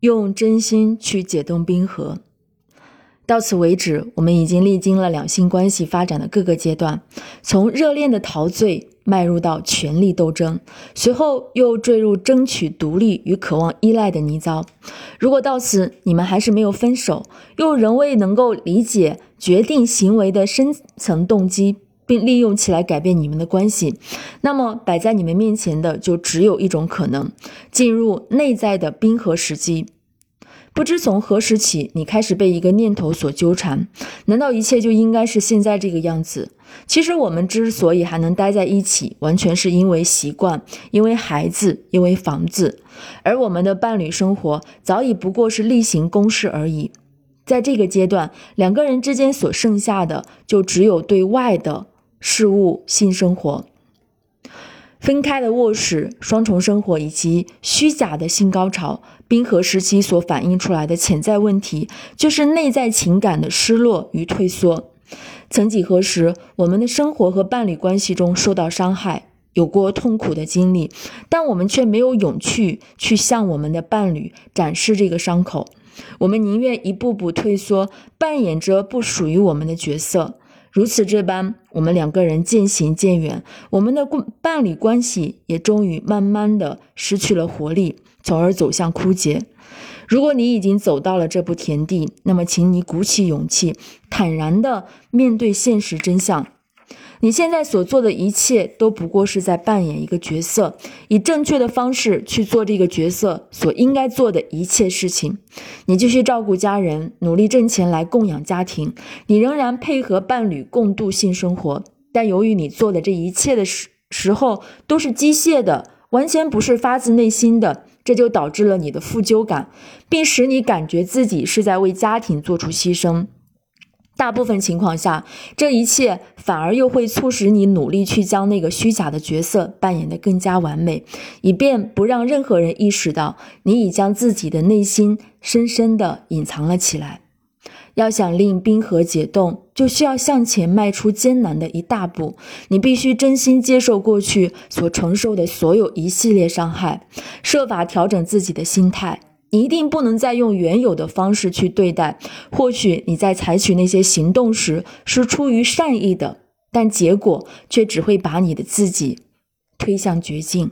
用真心去解冻冰河。到此为止，我们已经历经了两性关系发展的各个阶段，从热恋的陶醉迈入到权力斗争，随后又坠入争取独立与渴望依赖的泥沼。如果到此你们还是没有分手，又仍未能够理解决定行为的深层动机，并利用起来改变你们的关系，那么摆在你们面前的就只有一种可能：进入内在的冰河时期。不知从何时起，你开始被一个念头所纠缠。难道一切就应该是现在这个样子？其实我们之所以还能待在一起，完全是因为习惯，因为孩子，因为房子。而我们的伴侣生活早已不过是例行公事而已。在这个阶段，两个人之间所剩下的，就只有对外的事物性生活。分开的卧室、双重生活以及虚假的性高潮，冰河时期所反映出来的潜在问题，就是内在情感的失落与退缩。曾几何时，我们的生活和伴侣关系中受到伤害，有过痛苦的经历，但我们却没有勇气去向我们的伴侣展示这个伤口。我们宁愿一步步退缩，扮演着不属于我们的角色。如此这般，我们两个人渐行渐远，我们的伴侣关系也终于慢慢的失去了活力，从而走向枯竭。如果你已经走到了这步田地，那么请你鼓起勇气，坦然的面对现实真相。你现在所做的一切都不过是在扮演一个角色，以正确的方式去做这个角色所应该做的一切事情。你继续照顾家人，努力挣钱来供养家庭，你仍然配合伴侣共度性生活。但由于你做的这一切的时时候都是机械的，完全不是发自内心的，这就导致了你的负疚感，并使你感觉自己是在为家庭做出牺牲。大部分情况下，这一切反而又会促使你努力去将那个虚假的角色扮演得更加完美，以便不让任何人意识到你已将自己的内心深深地隐藏了起来。要想令冰河解冻，就需要向前迈出艰难的一大步。你必须真心接受过去所承受的所有一系列伤害，设法调整自己的心态。你一定不能再用原有的方式去对待。或许你在采取那些行动时是出于善意的，但结果却只会把你的自己推向绝境。